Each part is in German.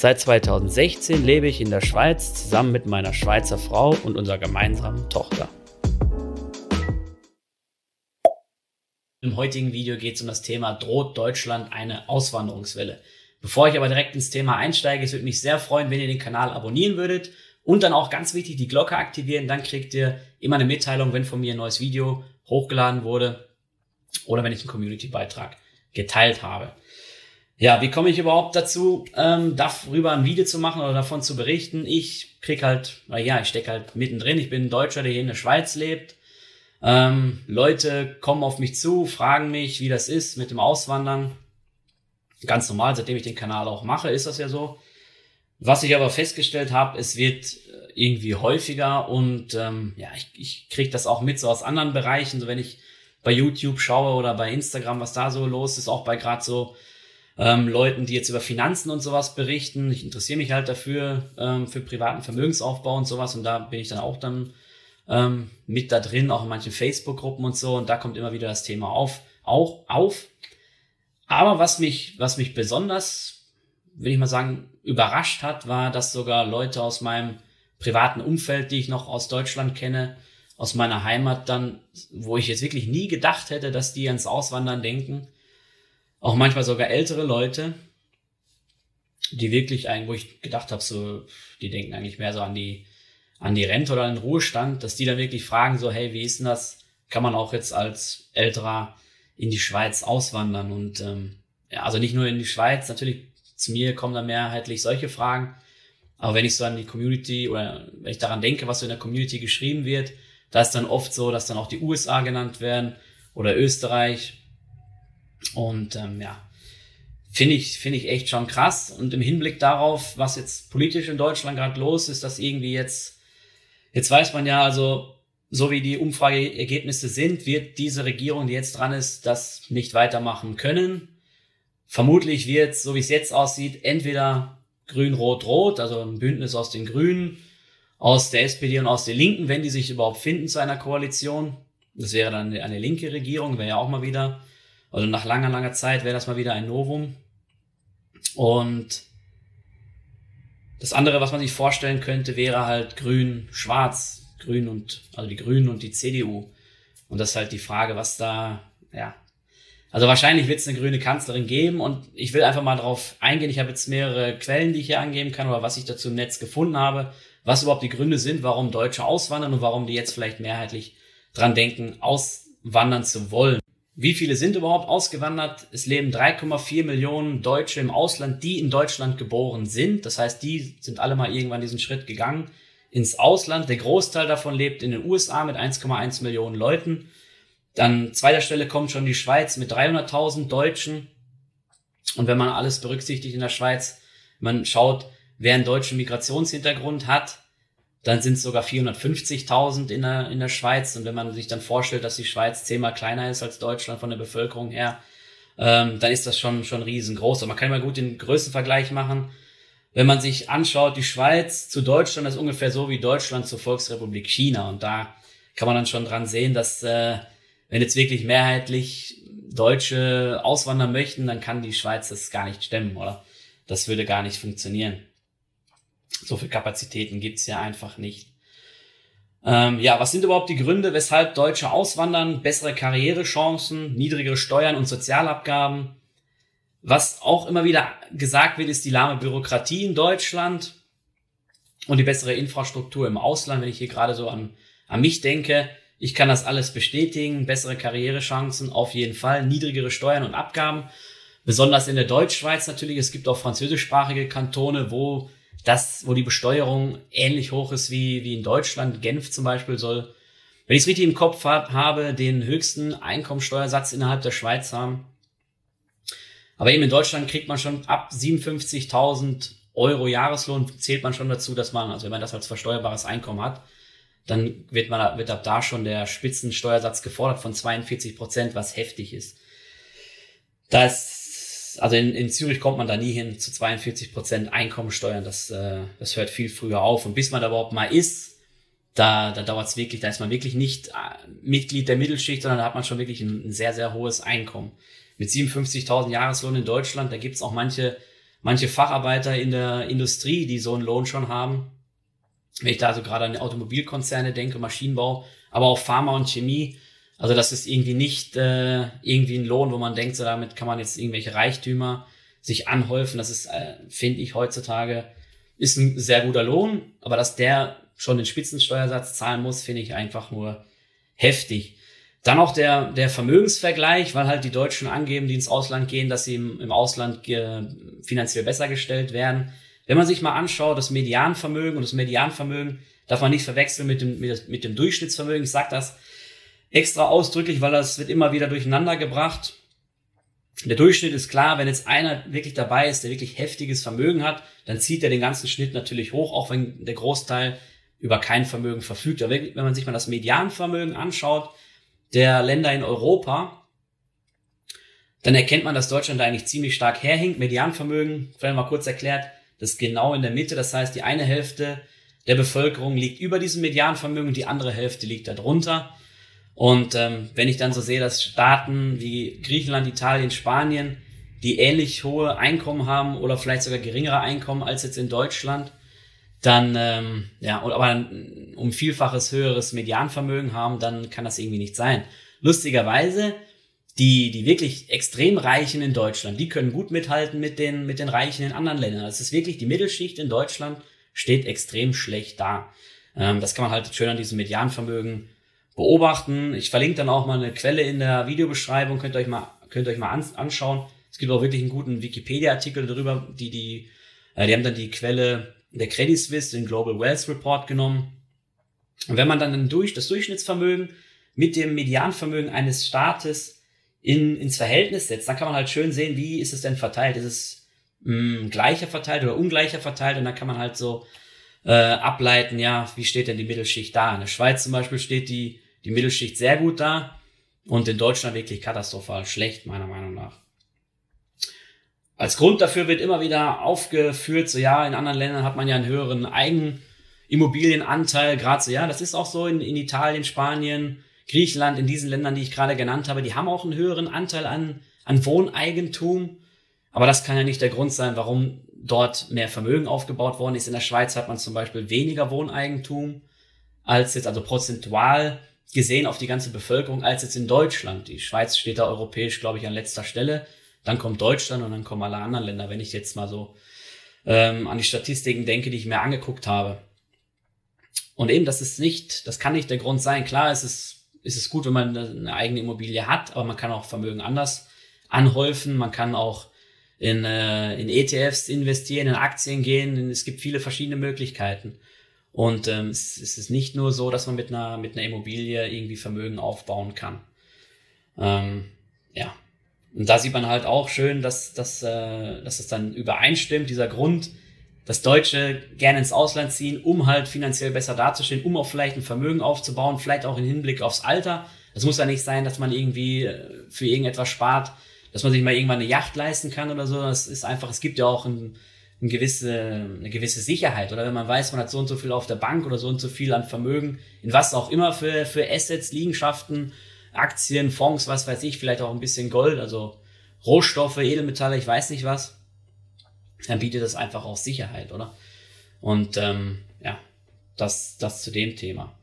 Seit 2016 lebe ich in der Schweiz zusammen mit meiner Schweizer Frau und unserer gemeinsamen Tochter. Im heutigen Video geht es um das Thema, droht Deutschland eine Auswanderungswelle? Bevor ich aber direkt ins Thema einsteige, es würde mich sehr freuen, wenn ihr den Kanal abonnieren würdet und dann auch ganz wichtig, die Glocke aktivieren. Dann kriegt ihr immer eine Mitteilung, wenn von mir ein neues Video hochgeladen wurde oder wenn ich einen Community-Beitrag geteilt habe. Ja, wie komme ich überhaupt dazu, ähm, darüber ein Video zu machen oder davon zu berichten? Ich krieg halt, na ja, ich stecke halt mittendrin. Ich bin ein Deutscher, der hier in der Schweiz lebt. Ähm, Leute kommen auf mich zu, fragen mich, wie das ist mit dem Auswandern. Ganz normal, seitdem ich den Kanal auch mache, ist das ja so. Was ich aber festgestellt habe, es wird äh, irgendwie häufiger und ähm, ja, ich, ich kriege das auch mit so aus anderen Bereichen, so wenn ich bei YouTube schaue oder bei Instagram, was da so los ist, auch bei gerade so ähm, Leuten, die jetzt über Finanzen und sowas berichten. Ich interessiere mich halt dafür, ähm, für privaten Vermögensaufbau und sowas und da bin ich dann auch dann ähm, mit da drin, auch in manchen Facebook-Gruppen und so und da kommt immer wieder das Thema auf, auch auf. Aber was mich, was mich besonders will ich mal sagen, überrascht hat, war, dass sogar Leute aus meinem privaten Umfeld, die ich noch aus Deutschland kenne, aus meiner Heimat dann, wo ich jetzt wirklich nie gedacht hätte, dass die ans Auswandern denken, auch manchmal sogar ältere Leute, die wirklich eigentlich, wo ich gedacht habe, so, die denken eigentlich mehr so an die, an die Rente oder an den Ruhestand, dass die dann wirklich fragen, so, hey, wie ist denn das? Kann man auch jetzt als älterer in die Schweiz auswandern? Und ähm, ja, also nicht nur in die Schweiz, natürlich zu mir kommen dann mehrheitlich solche Fragen. Aber wenn ich so an die Community oder wenn ich daran denke, was so in der Community geschrieben wird, da ist dann oft so, dass dann auch die USA genannt werden oder Österreich. Und ähm, ja, finde ich, finde ich echt schon krass. Und im Hinblick darauf, was jetzt politisch in Deutschland gerade los ist, dass irgendwie jetzt, jetzt weiß man ja, also so wie die Umfrageergebnisse sind, wird diese Regierung, die jetzt dran ist, das nicht weitermachen können. Vermutlich wird, so wie es jetzt aussieht, entweder Grün-Rot-Rot, also ein Bündnis aus den Grünen, aus der SPD und aus der Linken, wenn die sich überhaupt finden zu einer Koalition. Das wäre dann eine linke Regierung, wäre ja auch mal wieder, also nach langer, langer Zeit wäre das mal wieder ein Novum. Und das andere, was man sich vorstellen könnte, wäre halt Grün, Schwarz, Grün und, also die Grünen und die CDU. Und das ist halt die Frage, was da, ja, also wahrscheinlich wird es eine grüne Kanzlerin geben und ich will einfach mal drauf eingehen. Ich habe jetzt mehrere Quellen, die ich hier angeben kann oder was ich dazu im Netz gefunden habe, was überhaupt die Gründe sind, warum Deutsche auswandern und warum die jetzt vielleicht mehrheitlich dran denken, auswandern zu wollen. Wie viele sind überhaupt ausgewandert? Es leben 3,4 Millionen Deutsche im Ausland, die in Deutschland geboren sind. Das heißt, die sind alle mal irgendwann diesen Schritt gegangen ins Ausland. Der Großteil davon lebt in den USA mit 1,1 Millionen Leuten. Dann zweiter Stelle kommt schon die Schweiz mit 300.000 Deutschen. Und wenn man alles berücksichtigt in der Schweiz, man schaut, wer einen deutschen Migrationshintergrund hat, dann sind es sogar 450.000 in der, in der Schweiz. Und wenn man sich dann vorstellt, dass die Schweiz zehnmal kleiner ist als Deutschland von der Bevölkerung her, ähm, dann ist das schon, schon riesengroß. Und man kann mal gut den Größenvergleich machen. Wenn man sich anschaut, die Schweiz zu Deutschland ist ungefähr so wie Deutschland zur Volksrepublik China. Und da kann man dann schon dran sehen, dass äh, wenn jetzt wirklich mehrheitlich Deutsche auswandern möchten, dann kann die Schweiz das gar nicht stemmen, oder? Das würde gar nicht funktionieren. So viel Kapazitäten gibt's ja einfach nicht. Ähm, ja, was sind überhaupt die Gründe, weshalb Deutsche auswandern? Bessere Karrierechancen, niedrigere Steuern und Sozialabgaben. Was auch immer wieder gesagt wird, ist die lahme Bürokratie in Deutschland und die bessere Infrastruktur im Ausland. Wenn ich hier gerade so an, an mich denke, ich kann das alles bestätigen. Bessere Karrierechancen auf jeden Fall. Niedrigere Steuern und Abgaben. Besonders in der Deutschschweiz natürlich. Es gibt auch französischsprachige Kantone, wo das, wo die Besteuerung ähnlich hoch ist wie, wie in Deutschland. Genf zum Beispiel soll, wenn ich es richtig im Kopf hab, habe, den höchsten Einkommensteuersatz innerhalb der Schweiz haben. Aber eben in Deutschland kriegt man schon ab 57.000 Euro Jahreslohn zählt man schon dazu, dass man, also wenn man das als versteuerbares Einkommen hat, dann wird man, wird ab da schon der Spitzensteuersatz gefordert von 42 Prozent, was heftig ist. Das, also in, in Zürich kommt man da nie hin zu 42 Prozent Einkommensteuern. Das, äh, das hört viel früher auf. Und bis man da überhaupt mal ist, da, da dauert es wirklich, da ist man wirklich nicht äh, Mitglied der Mittelschicht, sondern da hat man schon wirklich ein, ein sehr, sehr hohes Einkommen. Mit 57.000 Jahreslohn in Deutschland, da gibt's auch manche, manche Facharbeiter in der Industrie, die so einen Lohn schon haben. Wenn ich da also gerade an Automobilkonzerne denke, Maschinenbau, aber auch Pharma und Chemie, also das ist irgendwie nicht äh, irgendwie ein Lohn, wo man denkt, so damit kann man jetzt irgendwelche Reichtümer sich anhäufen. Das ist, äh, finde ich, heutzutage ist ein sehr guter Lohn, aber dass der schon den Spitzensteuersatz zahlen muss, finde ich einfach nur heftig. Dann auch der, der Vermögensvergleich, weil halt die Deutschen angeben, die ins Ausland gehen, dass sie im, im Ausland äh, finanziell besser gestellt werden. Wenn man sich mal anschaut, das Medianvermögen und das Medianvermögen darf man nicht verwechseln mit dem, mit, mit dem Durchschnittsvermögen. Ich sage das extra ausdrücklich, weil das wird immer wieder durcheinander gebracht. Der Durchschnitt ist klar, wenn jetzt einer wirklich dabei ist, der wirklich heftiges Vermögen hat, dann zieht er den ganzen Schnitt natürlich hoch, auch wenn der Großteil über kein Vermögen verfügt. Aber wenn man sich mal das Medianvermögen anschaut der Länder in Europa, dann erkennt man, dass Deutschland da eigentlich ziemlich stark herhinkt. Medianvermögen, vielleicht mal kurz erklärt, das ist genau in der Mitte. Das heißt, die eine Hälfte der Bevölkerung liegt über diesem Medianvermögen, die andere Hälfte liegt darunter. Und ähm, wenn ich dann so sehe, dass Staaten wie Griechenland, Italien, Spanien, die ähnlich hohe Einkommen haben oder vielleicht sogar geringere Einkommen als jetzt in Deutschland, dann ähm, ja, aber ein, um vielfaches höheres Medianvermögen haben, dann kann das irgendwie nicht sein. Lustigerweise, die, die wirklich extrem Reichen in Deutschland, die können gut mithalten mit den, mit den Reichen in anderen Ländern. Es ist wirklich, die Mittelschicht in Deutschland steht extrem schlecht da. Ähm, das kann man halt schön an diesem Medianvermögen beobachten. Ich verlinke dann auch mal eine Quelle in der Videobeschreibung, könnt ihr euch mal, könnt ihr euch mal anschauen. Es gibt auch wirklich einen guten Wikipedia-Artikel darüber, die, die, äh, die haben dann die Quelle der Credit Suisse, den Global Wealth Report genommen. Und wenn man dann durch das Durchschnittsvermögen mit dem Medianvermögen eines Staates in, ins Verhältnis setzt, dann kann man halt schön sehen, wie ist es denn verteilt. Ist es mh, hm, gleicher verteilt oder ungleicher verteilt? Und dann kann man halt so äh, ableiten, ja, wie steht denn die Mittelschicht da? In der Schweiz zum Beispiel steht die die Mittelschicht sehr gut da und in Deutschland wirklich katastrophal schlecht, meiner Meinung nach. Als Grund dafür wird immer wieder aufgeführt, so ja, in anderen Ländern hat man ja einen höheren Eigenimmobilienanteil, gerade so, ja, das ist auch so in, in Italien, Spanien, Griechenland, in diesen Ländern, die ich gerade genannt habe, die haben auch einen höheren Anteil an, an Wohneigentum. Aber das kann ja nicht der Grund sein, warum dort mehr Vermögen aufgebaut worden ist. In der Schweiz hat man zum Beispiel weniger Wohneigentum als jetzt, also prozentual gesehen auf die ganze Bevölkerung als jetzt in Deutschland. Die Schweiz steht da europäisch, glaube ich, an letzter Stelle. Dann kommt Deutschland und dann kommen alle anderen Länder, wenn ich jetzt mal so ähm, an die Statistiken denke, die ich mir angeguckt habe. Und eben, das ist nicht, das kann nicht der Grund sein. Klar, es ist, ist es gut, wenn man eine eigene Immobilie hat, aber man kann auch Vermögen anders anhäufen. Man kann auch in, äh, in ETFs investieren, in Aktien gehen. Es gibt viele verschiedene Möglichkeiten. Und ähm, es, es ist nicht nur so, dass man mit einer, mit einer Immobilie irgendwie Vermögen aufbauen kann. Ähm, ja. Und da sieht man halt auch schön, dass, dass, äh, dass es dann übereinstimmt, dieser Grund, dass Deutsche gerne ins Ausland ziehen, um halt finanziell besser dazustehen, um auch vielleicht ein Vermögen aufzubauen, vielleicht auch im Hinblick aufs Alter. Das muss ja nicht sein, dass man irgendwie äh, für irgendetwas spart, dass man sich mal irgendwann eine Yacht leisten kann oder so. Das ist einfach, es gibt ja auch ein, eine gewisse, eine gewisse Sicherheit. Oder wenn man weiß, man hat so und so viel auf der Bank oder so und so viel an Vermögen, in was auch immer für, für Assets, Liegenschaften, Aktien, Fonds, was weiß ich, vielleicht auch ein bisschen Gold, also Rohstoffe, Edelmetalle, ich weiß nicht was, dann bietet das einfach auch Sicherheit, oder? Und ähm, ja, das, das zu dem Thema.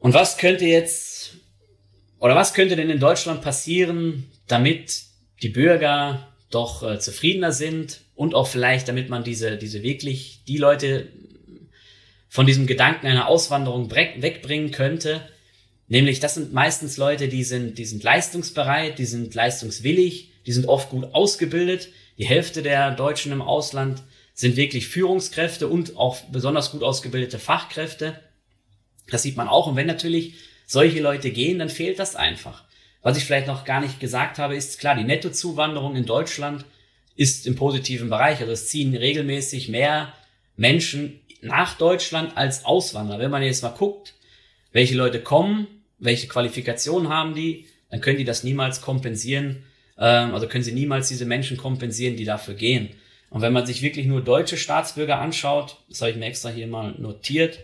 Und was könnte jetzt, oder was könnte denn in Deutschland passieren, damit die Bürger doch äh, zufriedener sind und auch vielleicht, damit man diese, diese wirklich, die Leute von diesem Gedanken einer Auswanderung wegbringen könnte. Nämlich, das sind meistens Leute, die sind, die sind leistungsbereit, die sind leistungswillig, die sind oft gut ausgebildet. Die Hälfte der Deutschen im Ausland sind wirklich Führungskräfte und auch besonders gut ausgebildete Fachkräfte. Das sieht man auch. Und wenn natürlich solche Leute gehen, dann fehlt das einfach. Was ich vielleicht noch gar nicht gesagt habe, ist klar, die Nettozuwanderung in Deutschland ist im positiven Bereich. Also es ziehen regelmäßig mehr Menschen nach Deutschland als Auswanderer. Wenn man jetzt mal guckt, welche Leute kommen, welche Qualifikationen haben die, dann können die das niemals kompensieren. Ähm, also können sie niemals diese Menschen kompensieren, die dafür gehen. Und wenn man sich wirklich nur deutsche Staatsbürger anschaut, das habe ich mir extra hier mal notiert,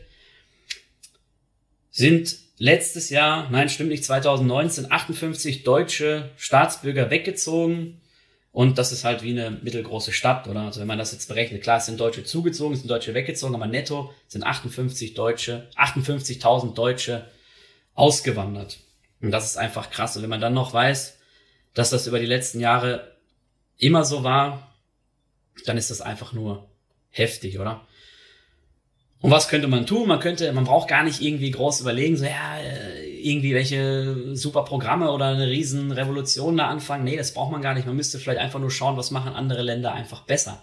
sind letztes Jahr, nein, stimmt nicht, 2019 58 deutsche Staatsbürger weggezogen. Und das ist halt wie eine mittelgroße Stadt, oder? Also wenn man das jetzt berechnet, klar, es sind Deutsche zugezogen, es sind Deutsche weggezogen, aber netto sind 58 Deutsche, 58.000 Deutsche ausgewandert. Und das ist einfach krass. Und wenn man dann noch weiß, dass das über die letzten Jahre immer so war, dann ist das einfach nur heftig, oder? Und was könnte man tun? Man könnte, man braucht gar nicht irgendwie groß überlegen, so ja, irgendwie welche super Programme oder eine riesen Revolution da anfangen. Nee, das braucht man gar nicht. Man müsste vielleicht einfach nur schauen, was machen andere Länder einfach besser.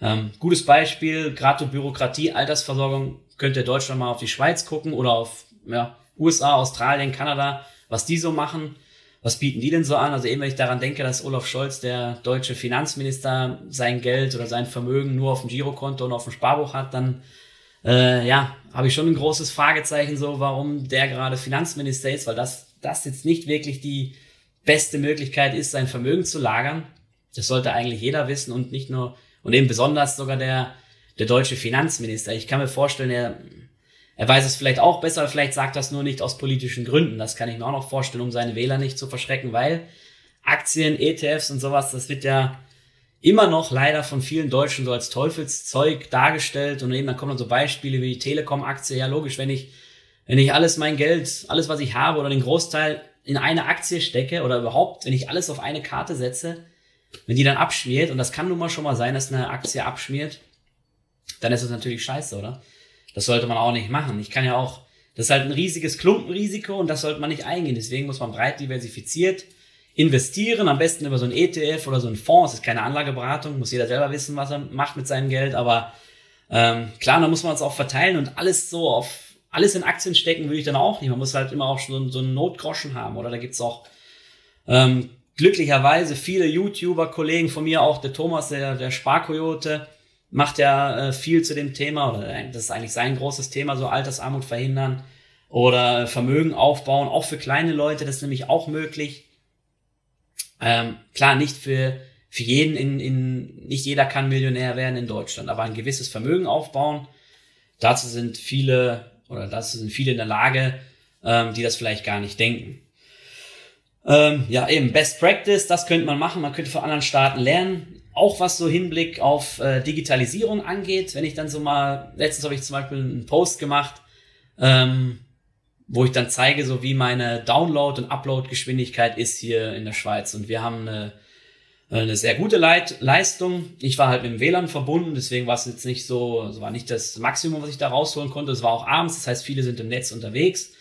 Ähm, gutes Beispiel, gerade Bürokratie, Altersversorgung, könnte Deutschland mal auf die Schweiz gucken oder auf ja, USA, Australien, Kanada, was die so machen. Was bieten die denn so an? Also eben, wenn ich daran denke, dass Olaf Scholz, der deutsche Finanzminister, sein Geld oder sein Vermögen nur auf dem Girokonto und auf dem Sparbuch hat, dann äh, ja, habe ich schon ein großes Fragezeichen so, warum der gerade Finanzminister ist, weil das, das jetzt nicht wirklich die beste Möglichkeit ist, sein Vermögen zu lagern. Das sollte eigentlich jeder wissen und nicht nur, und eben besonders sogar der, der deutsche Finanzminister. Ich kann mir vorstellen, er, er weiß es vielleicht auch besser, vielleicht sagt das nur nicht aus politischen Gründen. Das kann ich mir auch noch vorstellen, um seine Wähler nicht zu verschrecken, weil Aktien, ETFs und sowas, das wird ja immer noch leider von vielen Deutschen so als Teufelszeug dargestellt und eben dann kommen dann so Beispiele wie die Telekom-Aktie. Ja, logisch, wenn ich, wenn ich alles mein Geld, alles was ich habe oder den Großteil in eine Aktie stecke oder überhaupt, wenn ich alles auf eine Karte setze, wenn die dann abschmiert, und das kann nun mal schon mal sein, dass eine Aktie abschmiert, dann ist das natürlich scheiße, oder? Das sollte man auch nicht machen. Ich kann ja auch, das ist halt ein riesiges Klumpenrisiko und das sollte man nicht eingehen. Deswegen muss man breit diversifiziert investieren, am besten über so ein ETF oder so ein Fonds. Es ist keine Anlageberatung, muss jeder selber wissen, was er macht mit seinem Geld. Aber ähm, klar, da muss man es auch verteilen und alles so auf alles in Aktien stecken würde ich dann auch nicht. Man muss halt immer auch so, so einen Notgroschen haben. Oder da gibt's auch ähm, glücklicherweise viele YouTuber-Kollegen von mir, auch der Thomas, der, der Sparkoyote, macht ja äh, viel zu dem Thema, oder das ist eigentlich sein großes Thema, so Altersarmut verhindern oder Vermögen aufbauen, auch für kleine Leute, das ist nämlich auch möglich. Ähm, klar, nicht für, für jeden in, in, nicht jeder kann Millionär werden in Deutschland, aber ein gewisses Vermögen aufbauen. Dazu sind viele, oder dazu sind viele in der Lage, ähm, die das vielleicht gar nicht denken. Ähm, ja, eben Best Practice, das könnte man machen. Man könnte von anderen Staaten lernen. Auch was so Hinblick auf äh, Digitalisierung angeht. Wenn ich dann so mal, letztens habe ich zum Beispiel einen Post gemacht, ähm, wo ich dann zeige, so wie meine Download- und Upload-Geschwindigkeit ist hier in der Schweiz. Und wir haben eine, eine sehr gute Leit Leistung. Ich war halt mit dem WLAN verbunden, deswegen war es jetzt nicht so, es war nicht das Maximum, was ich da rausholen konnte. Es war auch abends, das heißt, viele sind im Netz unterwegs.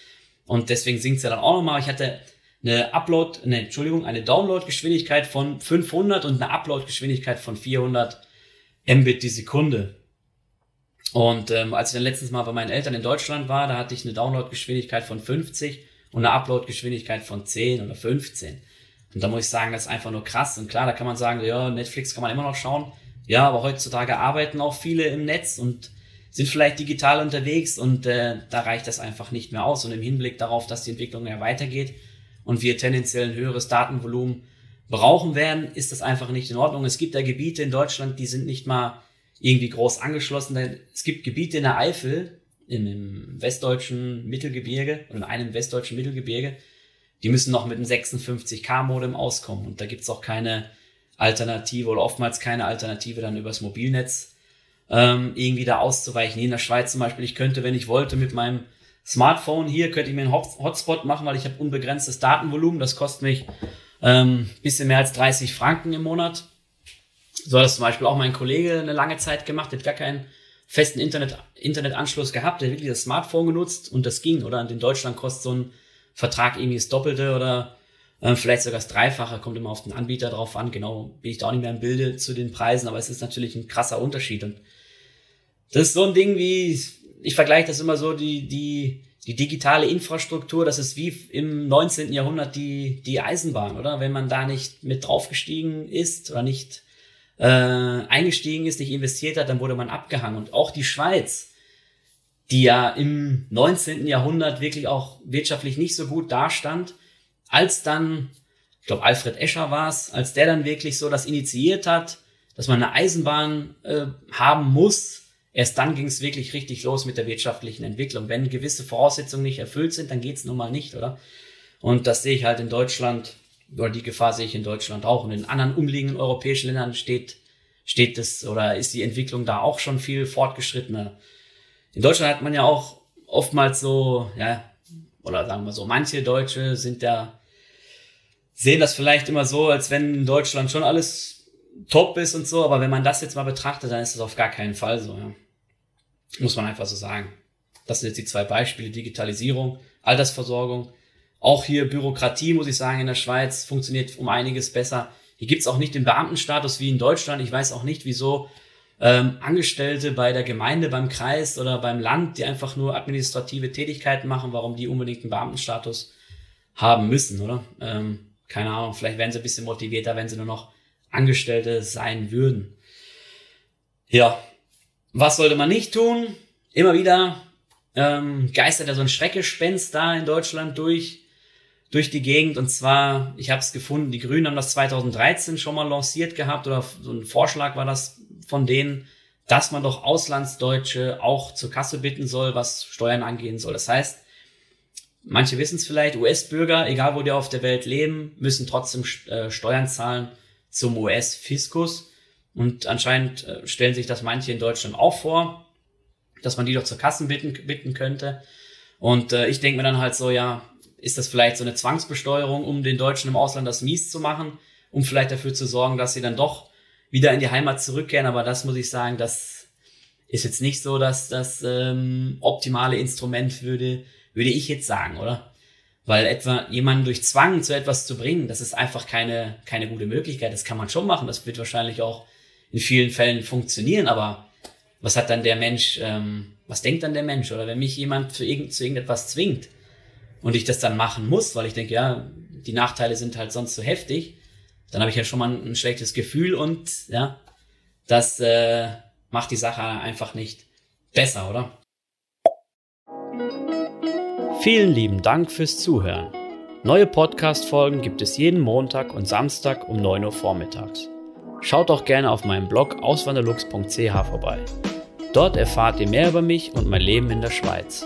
Und deswegen sinkt es ja dann auch nochmal. Ich hatte eine Upload, ne, Entschuldigung, eine Download-Geschwindigkeit von 500 und eine Upload-Geschwindigkeit von 400 Mbit die Sekunde. Und ähm, als ich dann letztens mal bei meinen Eltern in Deutschland war, da hatte ich eine Downloadgeschwindigkeit von 50 und eine Uploadgeschwindigkeit von 10 oder 15. Und da muss ich sagen, das ist einfach nur krass. Und klar, da kann man sagen, ja, Netflix kann man immer noch schauen. Ja, aber heutzutage arbeiten auch viele im Netz und sind vielleicht digital unterwegs und äh, da reicht das einfach nicht mehr aus. Und im Hinblick darauf, dass die Entwicklung ja weitergeht und wir tendenziell ein höheres Datenvolumen brauchen werden, ist das einfach nicht in Ordnung. Es gibt da Gebiete in Deutschland, die sind nicht mal irgendwie groß angeschlossen. Denn es gibt Gebiete in der Eifel, im westdeutschen Mittelgebirge oder in einem westdeutschen Mittelgebirge, die müssen noch mit einem 56K-Modem auskommen. Und da gibt's auch keine Alternative oder oftmals keine Alternative dann übers Mobilnetz ähm, irgendwie da auszuweichen. Hier in der Schweiz zum Beispiel, ich könnte, wenn ich wollte, mit meinem Smartphone hier, könnte ich mir einen Hotspot machen, weil ich habe unbegrenztes Datenvolumen. Das kostet mich ähm, bisschen mehr als 30 Franken im Monat. So hat das zum Beispiel auch mein Kollege eine lange Zeit gemacht, der hat gar keinen festen Internet, Internetanschluss gehabt, der hat wirklich das Smartphone genutzt und das ging, oder? In Deutschland kostet so ein Vertrag irgendwie das Doppelte oder äh, vielleicht sogar das Dreifache, kommt immer auf den Anbieter drauf an. Genau, bin ich da auch nicht mehr im Bilde zu den Preisen, aber es ist natürlich ein krasser Unterschied. Und das ist so ein Ding wie, ich vergleiche das immer so, die, die, die digitale Infrastruktur, das ist wie im 19. Jahrhundert die, die Eisenbahn, oder? Wenn man da nicht mit draufgestiegen ist oder nicht äh, eingestiegen ist, nicht investiert hat, dann wurde man abgehangen. Und auch die Schweiz, die ja im 19. Jahrhundert wirklich auch wirtschaftlich nicht so gut dastand, als dann, ich glaube Alfred Escher war es, als der dann wirklich so das initiiert hat, dass man eine Eisenbahn äh, haben muss, erst dann ging es wirklich richtig los mit der wirtschaftlichen Entwicklung. Wenn gewisse Voraussetzungen nicht erfüllt sind, dann geht's nun mal nicht, oder? Und das sehe ich halt in Deutschland, oder die Gefahr sehe ich in Deutschland auch. Und in anderen umliegenden europäischen Ländern steht, steht das oder ist die Entwicklung da auch schon viel fortgeschrittener. In Deutschland hat man ja auch oftmals so, ja, oder sagen wir so, manche Deutsche sind ja, sehen das vielleicht immer so, als wenn in Deutschland schon alles top ist und so, aber wenn man das jetzt mal betrachtet, dann ist das auf gar keinen Fall so, ja. Muss man einfach so sagen. Das sind jetzt die zwei Beispiele, Digitalisierung, Altersversorgung. Auch hier Bürokratie, muss ich sagen, in der Schweiz funktioniert um einiges besser. Hier gibt's auch nicht den Beamtenstatus wie in Deutschland. Ich weiß auch nicht, wieso ähm, Angestellte bei der Gemeinde, beim Kreis oder beim Land, die einfach nur administrative Tätigkeiten machen, warum die unbedingt einen Beamtenstatus haben müssen, oder? Ähm, keine Ahnung, vielleicht wären sie ein bisschen motivierter, wenn sie nur noch Angestellte sein würden. Ja, was sollte man nicht tun? Immer wieder ähm, geistert ja so ein Schreckgespenst da in Deutschland durch durch die Gegend und zwar, ich habe es gefunden, die Grünen haben das 2013 schon mal lanciert gehabt oder so ein Vorschlag war das von denen, dass man doch Auslandsdeutsche auch zur Kasse bitten soll, was Steuern angehen soll. Das heißt, manche wissen es vielleicht, US-Bürger, egal wo die auf der Welt leben, müssen trotzdem äh, Steuern zahlen zum US-Fiskus. Und anscheinend äh, stellen sich das manche in Deutschland auch vor, dass man die doch zur Kassen bitten, bitten könnte. Und äh, ich denke mir dann halt so, ja, ist das vielleicht so eine Zwangsbesteuerung, um den Deutschen im Ausland das mies zu machen, um vielleicht dafür zu sorgen, dass sie dann doch wieder in die Heimat zurückkehren. Aber das muss ich sagen, das ist jetzt nicht so, dass das ähm, optimale Instrument würde, würde ich jetzt sagen, oder? Weil etwa jemanden durch Zwang zu etwas zu bringen, das ist einfach keine, keine gute Möglichkeit. Das kann man schon machen. Das wird wahrscheinlich auch in vielen Fällen funktionieren. Aber was hat dann der Mensch, ähm, was denkt dann der Mensch? Oder wenn mich jemand zu, irgend, zu irgendetwas zwingt und ich das dann machen muss, weil ich denke, ja, die Nachteile sind halt sonst so heftig, dann habe ich ja schon mal ein, schlechtes Gefühl und ja, das äh, macht die Sache einfach nicht besser, oder? Vielen lieben Dank fürs Zuhören. Neue Podcast-Folgen gibt es jeden Montag und Samstag um 9 Uhr vormittags. Schaut auch gerne auf meinem Blog auswanderlux.ch vorbei. Dort erfahrt ihr mehr über mich und mein Leben in der Schweiz.